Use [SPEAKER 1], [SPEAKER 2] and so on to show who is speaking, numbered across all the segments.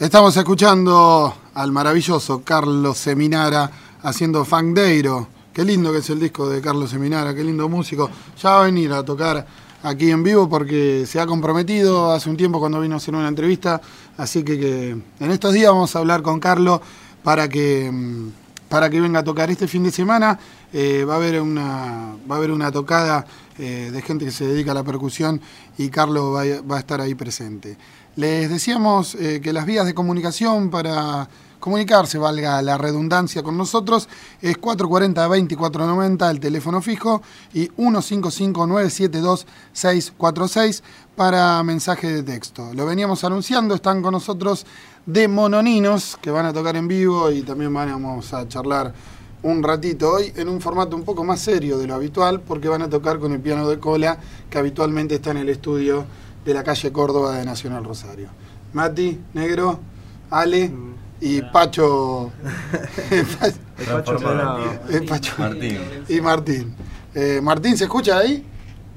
[SPEAKER 1] Estamos escuchando al maravilloso Carlos Seminara haciendo Fandeiro. Qué lindo que es el disco de Carlos Seminara, qué lindo músico. Ya va a venir a tocar aquí en vivo porque se ha comprometido hace un tiempo cuando vino a hacer una entrevista. Así que, en estos días vamos a hablar con Carlos para que, mm, para que venga a tocar este fin de semana. Eh, va, a haber una, va a haber una tocada eh, de gente que se dedica a la percusión y Carlos va, va a estar ahí presente. Les decíamos eh, que las vías de comunicación para comunicarse, valga la redundancia con nosotros, es 440-2490 el teléfono fijo y 155-972-646 para mensaje de texto. Lo veníamos anunciando, están con nosotros de Mononinos, que van a tocar en vivo y también vamos a charlar un ratito hoy en un formato un poco más serio de lo habitual, porque van a tocar con el piano de cola que habitualmente está en el estudio de la calle Córdoba de Nacional Rosario. Mati, Negro, Ale y Pacho.
[SPEAKER 2] Pacho
[SPEAKER 1] el Pacho
[SPEAKER 3] Martín.
[SPEAKER 1] y Martín. Eh, Martín, ¿se escucha ahí?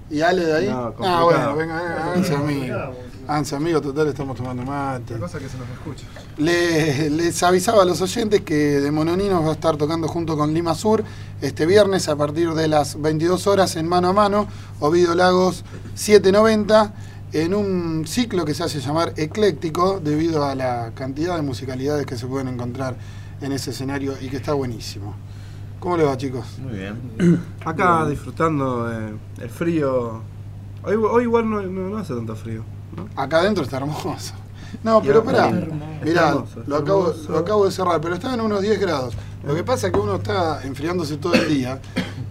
[SPEAKER 1] ¿Y Ale de ahí?
[SPEAKER 2] No,
[SPEAKER 1] ah, bueno, venga, venga. Háganse amigos, total, estamos tomando mate.
[SPEAKER 2] cosa que se nos escucha.
[SPEAKER 1] Le- les avisaba a los oyentes que de Mononinos va a estar tocando junto con Lima Sur este viernes a partir de las 22 horas en mano a mano, Ovidio Lagos 790, en un ciclo que se hace llamar ecléctico debido a la cantidad de musicalidades que se pueden encontrar en ese escenario y que está buenísimo. ¿Cómo le va, chicos?
[SPEAKER 3] Muy bien.
[SPEAKER 2] Acá disfrutando eh, el frío. Hoy, hoy igual no, no- no hace tanto frío. ¿no?
[SPEAKER 1] Acá adentro está hermoso. No, pero
[SPEAKER 2] hermoso.
[SPEAKER 1] mirá,
[SPEAKER 2] Hermoso,
[SPEAKER 1] lo acabo,
[SPEAKER 2] hermoso.
[SPEAKER 1] lo acabo de cerrar, pero está en unos 10 grados. Lo que pasa es que uno está enfriándose todo el día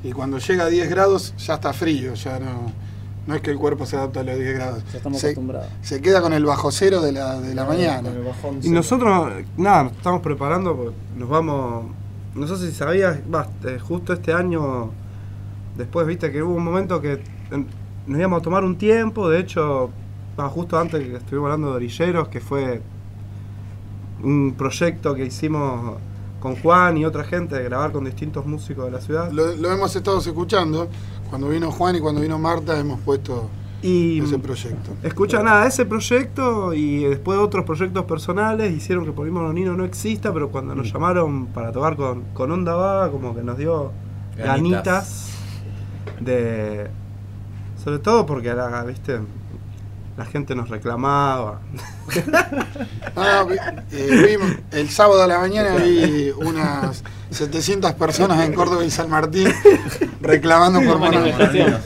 [SPEAKER 1] y cuando llega a 10 grados ya está frío, ya no, no es que el cuerpo se adapta a los 10 grados.
[SPEAKER 4] Ya estamos
[SPEAKER 1] Se,
[SPEAKER 4] acostumbrados.
[SPEAKER 1] se queda con el bajo cero de la, de la mañana.
[SPEAKER 4] Con el bajón
[SPEAKER 2] Y
[SPEAKER 4] cero.
[SPEAKER 2] nosotros, nada, nos estamos preparando, porque nos vamos. No sé si sabías, eh, justo este año, después viste que hubo un momento que en- nos íbamos a tomar un tiempo, de hecho, justo antes que estuvimos hablando de Orilleros, que fue un proyecto que hicimos con Juan y otra gente de grabar con distintos músicos de la ciudad.
[SPEAKER 1] Lo, lo hemos estado escuchando. Cuando vino Juan y cuando vino Marta hemos puesto
[SPEAKER 2] Y
[SPEAKER 1] ese proyecto.
[SPEAKER 2] Escucha nada, ese proyecto y después otros proyectos personales hicieron que por ahí Mononino no exista, pero cuando nos llamaron para tocar con, con Onda Va, como que nos dio ganitas,
[SPEAKER 3] Ganitas.
[SPEAKER 2] de. Sobre todo porque a la, viste, la gente nos reclamaba.
[SPEAKER 1] Ah, eh, vi- el sábado a la mañana vi unas 700 personas en Córdoba y San Martín reclamando por.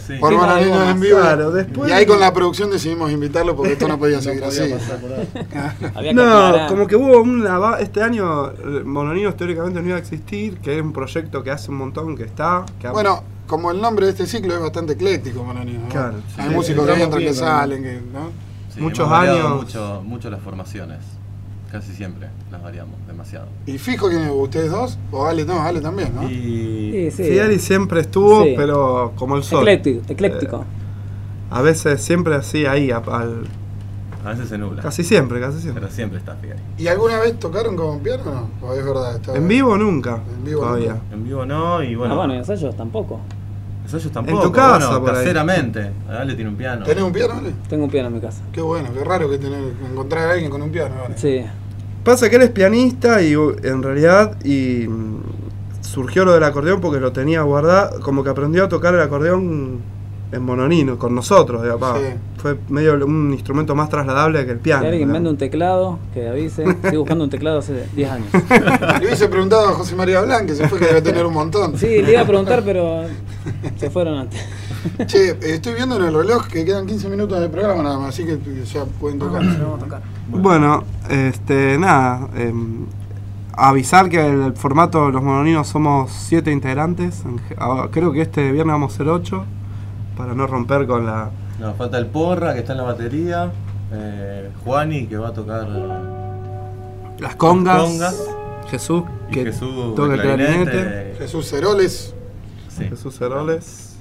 [SPEAKER 3] Sí.
[SPEAKER 1] Por en vivo.
[SPEAKER 2] Claro, después-
[SPEAKER 1] Y ahí con la producción decidimos invitarlo porque esto no podía
[SPEAKER 4] No
[SPEAKER 1] seguir
[SPEAKER 4] podía
[SPEAKER 1] así.
[SPEAKER 4] ahí. Había que
[SPEAKER 2] No, como que hubo una. Este año eh, Mononinos teóricamente no iba a existir, que es un proyecto que hace un montón que está. Que ha-
[SPEAKER 1] Bueno, como el nombre de este ciclo es bastante ecléctico, Mononinos. ¿no?
[SPEAKER 2] Claro, sí.
[SPEAKER 1] Hay
[SPEAKER 4] Sí,
[SPEAKER 1] músicos que entran, que salen, que, ¿no?
[SPEAKER 3] Sí,
[SPEAKER 2] Muchos años.
[SPEAKER 3] Mucho, mucho las formaciones. Casi siempre las variamos, demasiado.
[SPEAKER 1] Y fijo que ustedes dos, o Ale, no, Ale también, ¿no?
[SPEAKER 3] Y
[SPEAKER 4] Sí, sí.
[SPEAKER 2] Fieri siempre estuvo,
[SPEAKER 4] Sí.
[SPEAKER 2] pero como el sol.
[SPEAKER 4] Ecléctico. ecléctico.
[SPEAKER 2] A veces siempre así, ahí, a- al,
[SPEAKER 3] a veces se nubla.
[SPEAKER 2] casi siempre, casi siempre.
[SPEAKER 3] Pero siempre está Figari.
[SPEAKER 1] ¿Y alguna vez tocaron con piano o no? ¿O es verdad? Está-
[SPEAKER 2] En vivo nunca,
[SPEAKER 1] En vivo
[SPEAKER 2] todavía.
[SPEAKER 1] nunca.
[SPEAKER 3] En vivo no, y bueno.
[SPEAKER 4] ah, bueno, y ensayos tampoco.
[SPEAKER 3] Ensayos tampoco.
[SPEAKER 2] tu casa,
[SPEAKER 3] bueno,
[SPEAKER 2] por ahí.
[SPEAKER 3] caseramente. Ale tiene un piano.
[SPEAKER 1] ¿Tenés un piano, Ale?
[SPEAKER 4] Tengo un piano en mi casa.
[SPEAKER 1] Qué bueno, qué raro que tener, encontrar a alguien con un piano. Ale.
[SPEAKER 4] Sí.
[SPEAKER 2] Pasa que él es pianista y uh, en realidad y mm, surgió lo del acordeón porque lo tenía guardado, como que aprendió a tocar el acordeón en mononino, con nosotros, digamos, pa.
[SPEAKER 1] Sí.
[SPEAKER 2] fue medio un instrumento más trasladable que el piano.
[SPEAKER 4] Si alguien vende un teclado, que avise. Estoy buscando un teclado hace 10 años.
[SPEAKER 1] Le hubiese preguntado a José María Blanc, que se fue que debe tener un montón.
[SPEAKER 4] Sí, le iba a preguntar, pero se fueron antes.
[SPEAKER 1] Che, estoy viendo en el reloj que quedan 15 minutos de programa nada más, así que ya pueden tocar.
[SPEAKER 2] Bueno, este, nada, em, avisar que el, formato de los mononinos somos siete integrantes. en ge- ah, Creo que este viernes vamos a ser ocho, para no romper con la...
[SPEAKER 3] No, falta el Porra que está en la batería. Eh, Juani que va a tocar. eh,
[SPEAKER 2] Las congas.
[SPEAKER 3] congas.
[SPEAKER 2] Jesús,
[SPEAKER 3] Y
[SPEAKER 2] que
[SPEAKER 3] Jesús
[SPEAKER 2] toca el clarinete.
[SPEAKER 3] clarinete.
[SPEAKER 1] Jesús Ceroles.
[SPEAKER 3] Sí.
[SPEAKER 2] Jesús Heroles.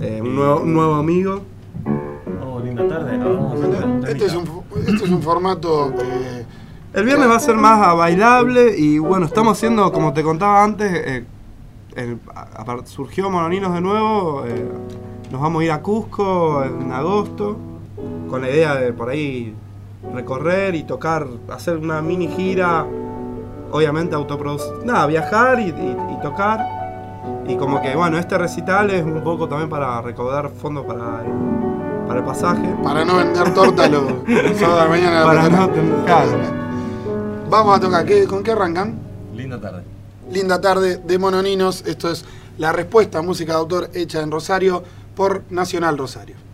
[SPEAKER 2] eh, un, nuevo, un nuevo amigo.
[SPEAKER 3] Oh, linda tarde. Ah, vamos un
[SPEAKER 1] Este es un, este es un formato. eh,
[SPEAKER 2] El viernes va a ser más a bailable y bueno, estamos haciendo, como te contaba antes, eh, el- a- a- surgió Mononinos de nuevo, eh, nos vamos a ir a Cusco en agosto, con la idea de por ahí recorrer y tocar, hacer una mini gira, obviamente autoproducir, nada, viajar y, y- y tocar. Y como que, bueno, este recital es un poco también para recaudar fondos para el, para el pasaje.
[SPEAKER 1] Para no vender torta los sábados de la mañana.
[SPEAKER 2] Para no tener- claro.
[SPEAKER 1] Vamos a tocar. ¿Qué- ¿Con qué arrancan?
[SPEAKER 3] Linda tarde.
[SPEAKER 1] Linda tarde de Mononinos. Esto es la respuesta música de autor hecha en Rosario por Nacional Rosario.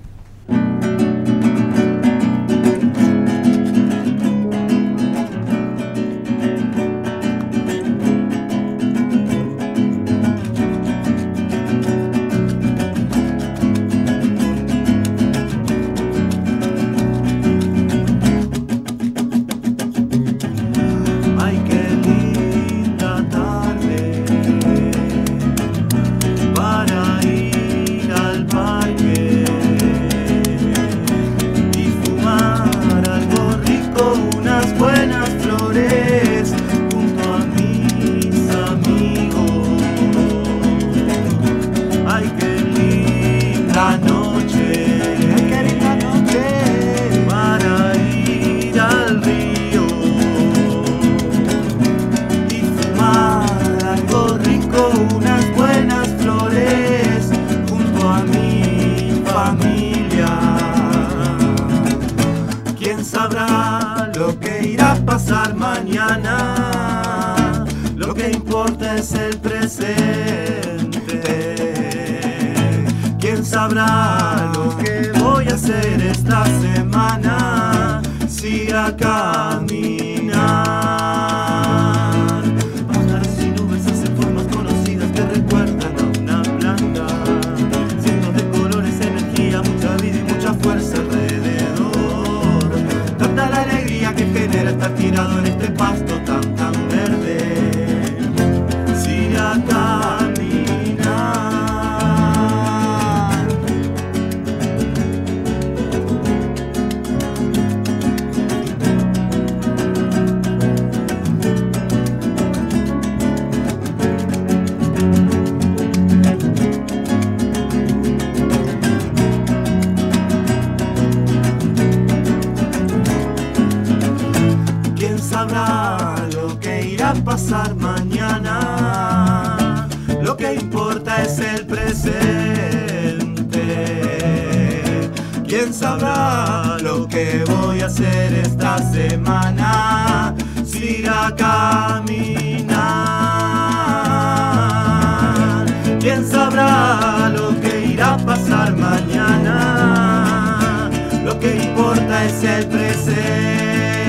[SPEAKER 5] Hacer esta semana? Si a caminar. Pájaros y nubes hacen formas conocidas que recuerdan a una planta. Cientos de colores, energía, mucha vida y mucha fuerza alrededor. Tanta la alegría que genera estar tirado en este pasto tan pasar mañana? Lo que importa es el presente. ¿Quién sabrá lo que voy a hacer esta semana? Si ir a caminar. ¿Quién sabrá lo que irá a pasar mañana? Lo que importa es el presente.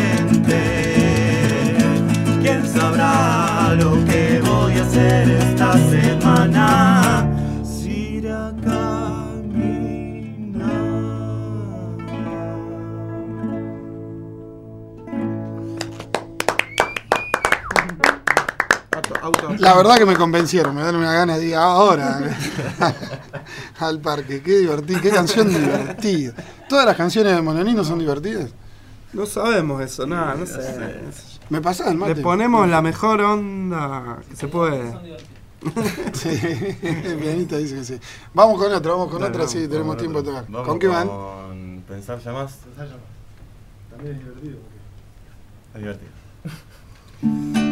[SPEAKER 5] Esta semana? A
[SPEAKER 1] La verdad que me convencieron, me dan una gana de ir ahora al parque. Qué divertido, qué canción divertida. Todas las canciones de Mononino son divertidas.
[SPEAKER 2] No sabemos eso, nada, no sé.
[SPEAKER 1] Me pasás el mate.
[SPEAKER 2] Le ponemos la mejor onda que se puede.
[SPEAKER 1] Sí, Pianista dice que sí. Vamos con otra, vamos con
[SPEAKER 2] Dale,
[SPEAKER 1] otra, sí,
[SPEAKER 2] vamos,
[SPEAKER 1] tenemos
[SPEAKER 3] Vamos
[SPEAKER 1] tiempo de
[SPEAKER 3] con
[SPEAKER 1] tocar. ¿Con qué van?
[SPEAKER 3] Con pensar ya más.
[SPEAKER 1] También es divertido.
[SPEAKER 3] Es divertido.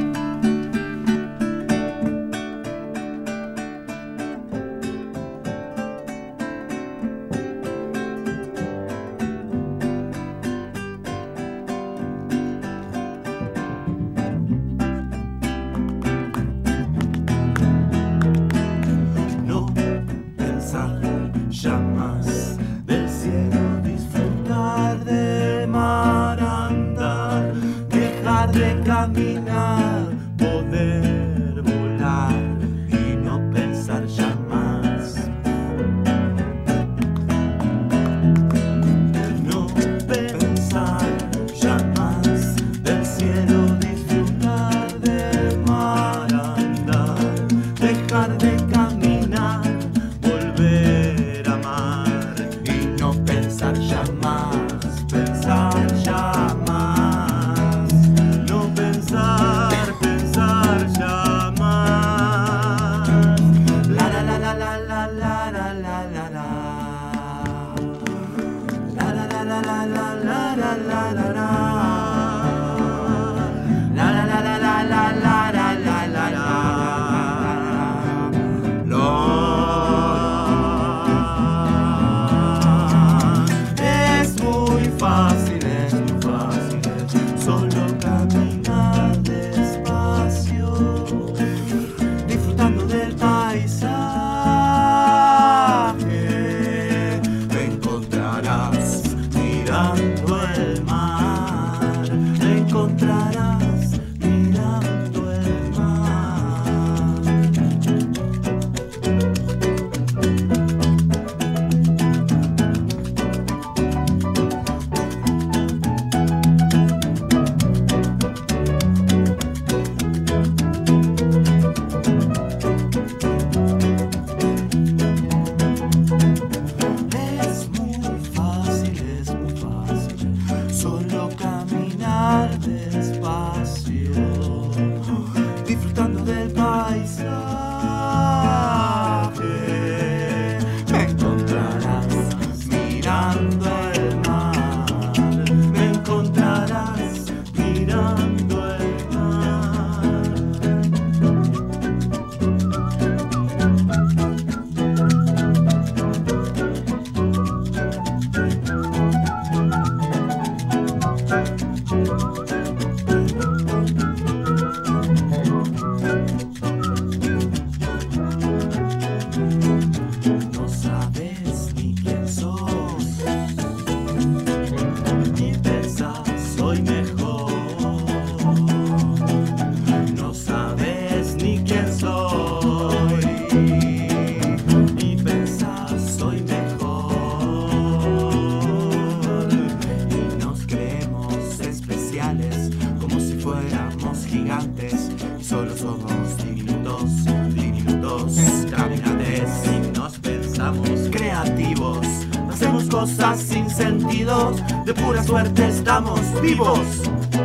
[SPEAKER 5] vivos,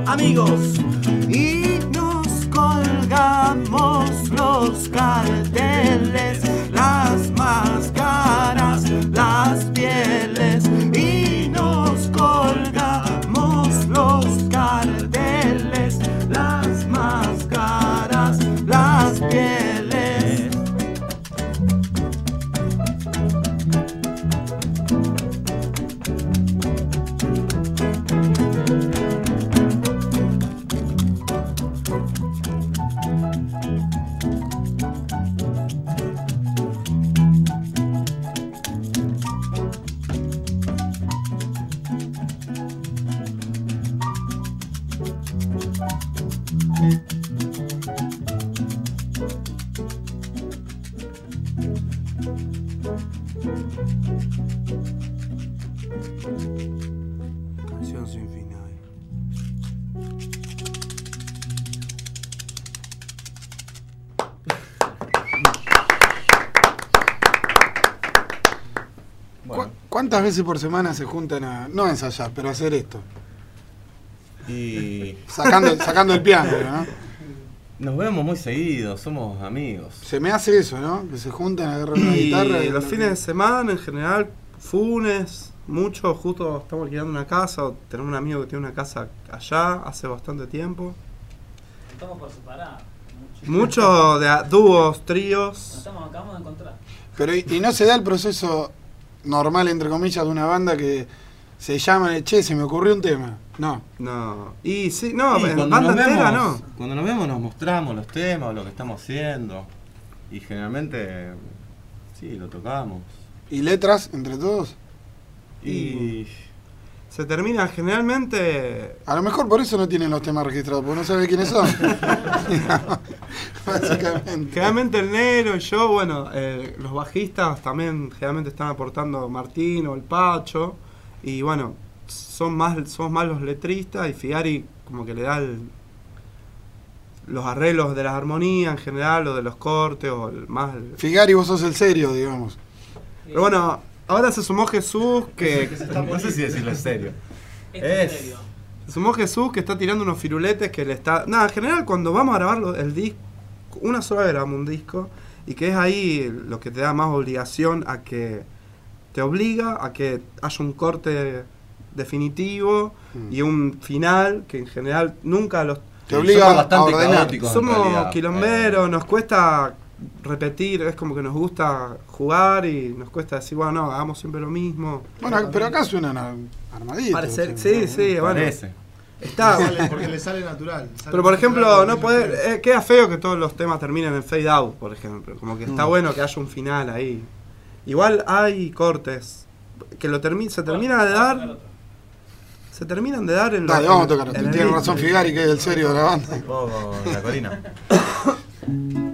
[SPEAKER 5] amigos.
[SPEAKER 1] ¿Cuántas veces por semana se juntan a, no a ensayar, pero a hacer esto?
[SPEAKER 3] y
[SPEAKER 1] Sacando, sacando el piano, ¿no?
[SPEAKER 3] nos vemos muy seguidos, somos amigos.
[SPEAKER 1] Se me hace eso, ¿no? Que se juntan, agarran una
[SPEAKER 2] Y
[SPEAKER 1] guitarra.
[SPEAKER 2] los fines de semana, en general, funes, mucho, justo estamos alquilando una casa, o tenemos un amigo que tiene una casa allá hace bastante tiempo.
[SPEAKER 4] Estamos por separar.
[SPEAKER 2] Mucho de dúos,
[SPEAKER 4] Nos
[SPEAKER 2] tríos.
[SPEAKER 4] estamos, acabamos de encontrar.
[SPEAKER 1] Pero y, y no se da el proceso normal, entre comillas, de una banda que se llama, che, se me ocurrió un tema. No.
[SPEAKER 2] No. Y sí, no,
[SPEAKER 3] Y
[SPEAKER 2] en
[SPEAKER 3] cuando
[SPEAKER 2] banda entera
[SPEAKER 3] vemos,
[SPEAKER 2] no.
[SPEAKER 3] Cuando nos vemos nos mostramos los temas, lo que estamos haciendo. Y generalmente, sí, lo tocamos.
[SPEAKER 1] ¿Y letras entre todos?
[SPEAKER 3] Y
[SPEAKER 2] Se termina generalmente.
[SPEAKER 1] A lo mejor por eso no tienen los temas registrados, porque no sabe quiénes son. Básicamente.
[SPEAKER 2] Generalmente el negro y yo, bueno, eh, los bajistas también generalmente están aportando Martín o el Pacho. Y bueno, son más, somos más los letristas y Figari como que le da el- los arreglos de las armonías en general o de los cortes o el, más... el-
[SPEAKER 1] Figari, vos sos el serio, digamos.
[SPEAKER 2] Pero bueno, ahora se sumó Jesús que...
[SPEAKER 3] no sé si decirlo en serio.
[SPEAKER 4] Es serio.
[SPEAKER 2] Se sumó Jesús que está tirando unos firuletes que le está... Nada, en general cuando vamos a grabarlo, el disco, una sola vez grabamos un disco y que es ahí lo que te da más obligación a que te obliga a que haya un corte definitivo
[SPEAKER 1] Mm.
[SPEAKER 2] y un final que en general nunca los...
[SPEAKER 1] Te obliga
[SPEAKER 3] somos
[SPEAKER 1] a
[SPEAKER 3] bastante
[SPEAKER 1] ordenar.
[SPEAKER 3] caóticos. en
[SPEAKER 2] Somos quilomberos, nos cuesta repetir, es como que nos gusta jugar y nos cuesta decir, bueno, no, hagamos siempre lo mismo.
[SPEAKER 1] Bueno, pero acá suenan armaditos.
[SPEAKER 2] Parece-
[SPEAKER 1] o sea,
[SPEAKER 2] sí,
[SPEAKER 1] ¿no?
[SPEAKER 2] sí, bueno.
[SPEAKER 3] Parece.
[SPEAKER 2] Está,
[SPEAKER 6] Sale- porque le sale natural. sale
[SPEAKER 2] Pero por ejemplo,
[SPEAKER 6] natural,
[SPEAKER 2] no
[SPEAKER 6] que-
[SPEAKER 2] eh, queda feo que todos los temas terminen en fade out, por ejemplo. Como que está
[SPEAKER 1] Mm.
[SPEAKER 2] bueno que haya un final ahí. Igual hay cortes que lo termi se termina de dar, se terminan de dar en lo-
[SPEAKER 1] Dale, vamos a tocar. Tiene razón Figari, que es el serio de la banda.
[SPEAKER 3] Con la colina.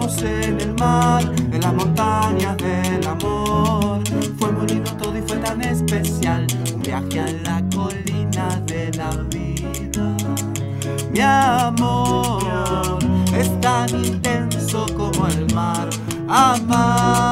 [SPEAKER 5] en el mar, en las montañas del amor. Fue muy lindo todo y fue tan especial. Un viaje a la colina de la vida. Mi amor es tan intenso como el mar. Amar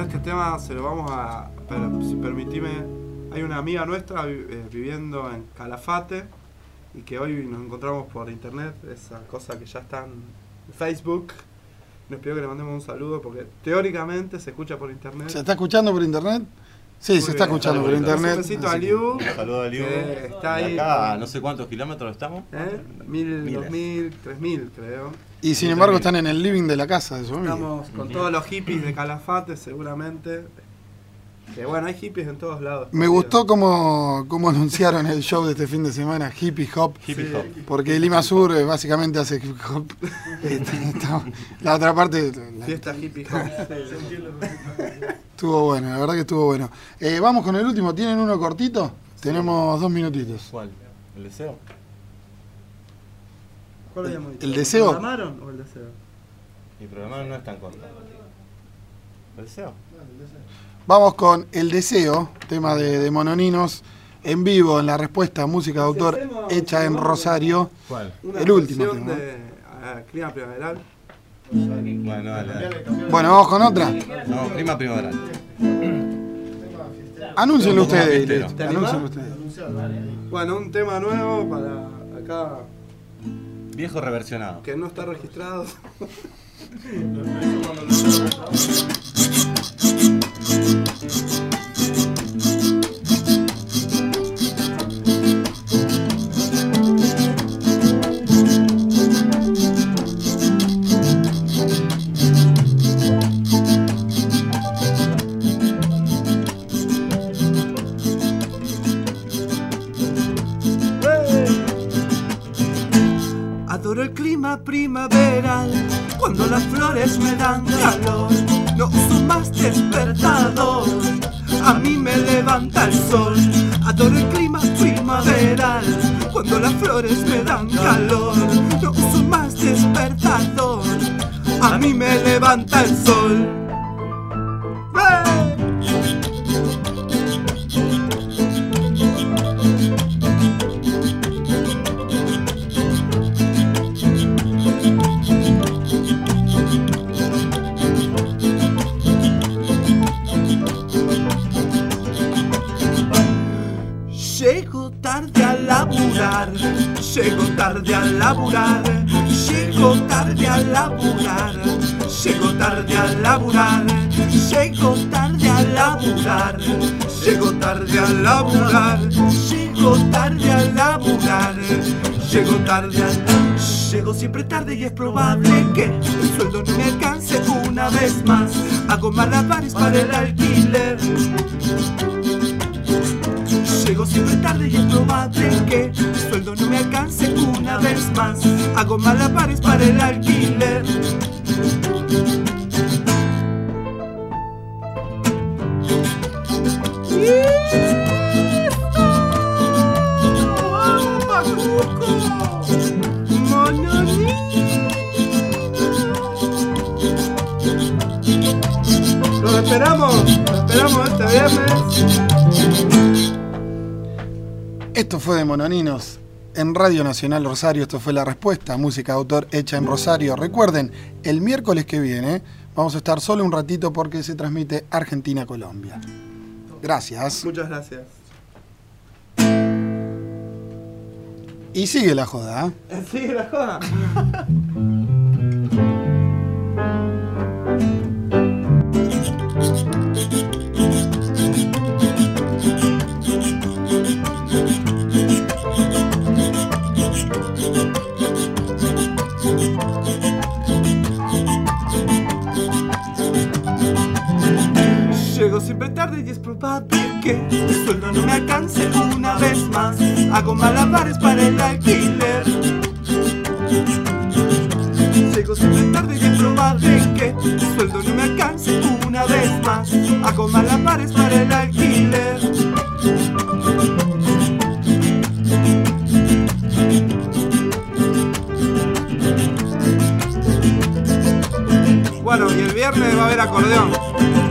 [SPEAKER 2] Bueno, este tema se lo vamos a. Pero si permitime, hay una amiga nuestra eh, viviendo en Calafate y que hoy nos encontramos por internet, esa cosa que ya está en Facebook. Nos pidió que le mandemos un saludo porque teóricamente se escucha por internet.
[SPEAKER 1] ¿Se está escuchando por internet? Sí,
[SPEAKER 2] Muy
[SPEAKER 1] se está
[SPEAKER 2] bien,
[SPEAKER 1] escuchando por
[SPEAKER 2] Un
[SPEAKER 1] internet.
[SPEAKER 2] besito a
[SPEAKER 1] así que-
[SPEAKER 2] Liu.
[SPEAKER 3] Un saludo a Liu.
[SPEAKER 2] que está ahí.
[SPEAKER 3] acá, no sé cuántos kilómetros estamos.
[SPEAKER 2] ¿Eh? Mil,
[SPEAKER 3] Miles.
[SPEAKER 2] dos mil, tres mil, creo.
[SPEAKER 1] Y sin embargo están en el living de la casa de su amigo.
[SPEAKER 2] Estamos con todos los hippies de Calafate, seguramente. Que bueno, hay hippies en todos lados.
[SPEAKER 1] Me gustó cómo, cómo anunciaron el show de este fin de semana, Hippie Hop.
[SPEAKER 3] Hippie
[SPEAKER 2] Sí.
[SPEAKER 3] hop.
[SPEAKER 1] Porque Lima Sur eh, básicamente hace hip hop. Este, la otra parte la-
[SPEAKER 2] Fiesta hippie.
[SPEAKER 1] estuvo bueno, la verdad que estuvo bueno. Eh, vamos con el último, ¿tienen uno cortito? Tenemos dos minutitos.
[SPEAKER 3] ¿Cuál? ¿El deseo?
[SPEAKER 2] ¿Cuál habíamos dicho?
[SPEAKER 1] ¿El deseo?
[SPEAKER 2] ¿Lo programaron o el deseo?
[SPEAKER 3] Mi programa no es tan corto. ¿El deseo?
[SPEAKER 1] Vamos con El Deseo, tema de, de Mononinos, en vivo en la respuesta música de autor hecha en Rosario.
[SPEAKER 3] ¿Cuál?
[SPEAKER 2] Una
[SPEAKER 1] El último tema.
[SPEAKER 2] de Clima Primaveral.
[SPEAKER 3] Bueno, dale, dale.
[SPEAKER 1] Bueno, vamos con otra.
[SPEAKER 3] No, prima primaveral.
[SPEAKER 1] Anúncienlo ustedes. anúncienlo ustedes.
[SPEAKER 2] Bueno, un tema nuevo para acá
[SPEAKER 3] Viejo reversionado.
[SPEAKER 2] que no está registrado. primaveral, cuando las flores me dan calor. No uso más despertador, a mí me levanta el sol. Adoro el clima primaveral, cuando las flores me dan calor. No uso más despertador, a mí me levanta el sol.
[SPEAKER 5] Laburar, llego tarde a laburar, llego tarde a laburar, llego tarde a laburar, llego tarde a laburar, llego tarde a laburar, llego tarde a laburar, llego tarde a Llego siempre tarde y es probable que el sueldo no me alcance una vez más. Hago malabares para el alquiler. Llego siempre tarde y es probable que el sueldo no me alcance una vez más. Hago malabares para el alquiler.
[SPEAKER 2] Los esperamos, los esperamos este viernes.
[SPEAKER 1] Esto fue de Mononinos en Radio Nacional Rosario. Esto fue la respuesta, música de autor hecha en Rosario. Recuerden, el miércoles que viene vamos a estar solo un ratito porque se transmite Argentina-Colombia. Gracias.
[SPEAKER 2] Muchas gracias.
[SPEAKER 1] Y sigue la joda. ¿eh?
[SPEAKER 2] Sí, la joda.
[SPEAKER 5] Siempre tarde y es probable que el sueldo no me alcance una vez más. Hago malabares para el alquiler. Llego siempre tarde y es probable que el sueldo no me alcance una vez más. Hago malabares para el alquiler.
[SPEAKER 2] Bueno, y el viernes va a haber acordeón.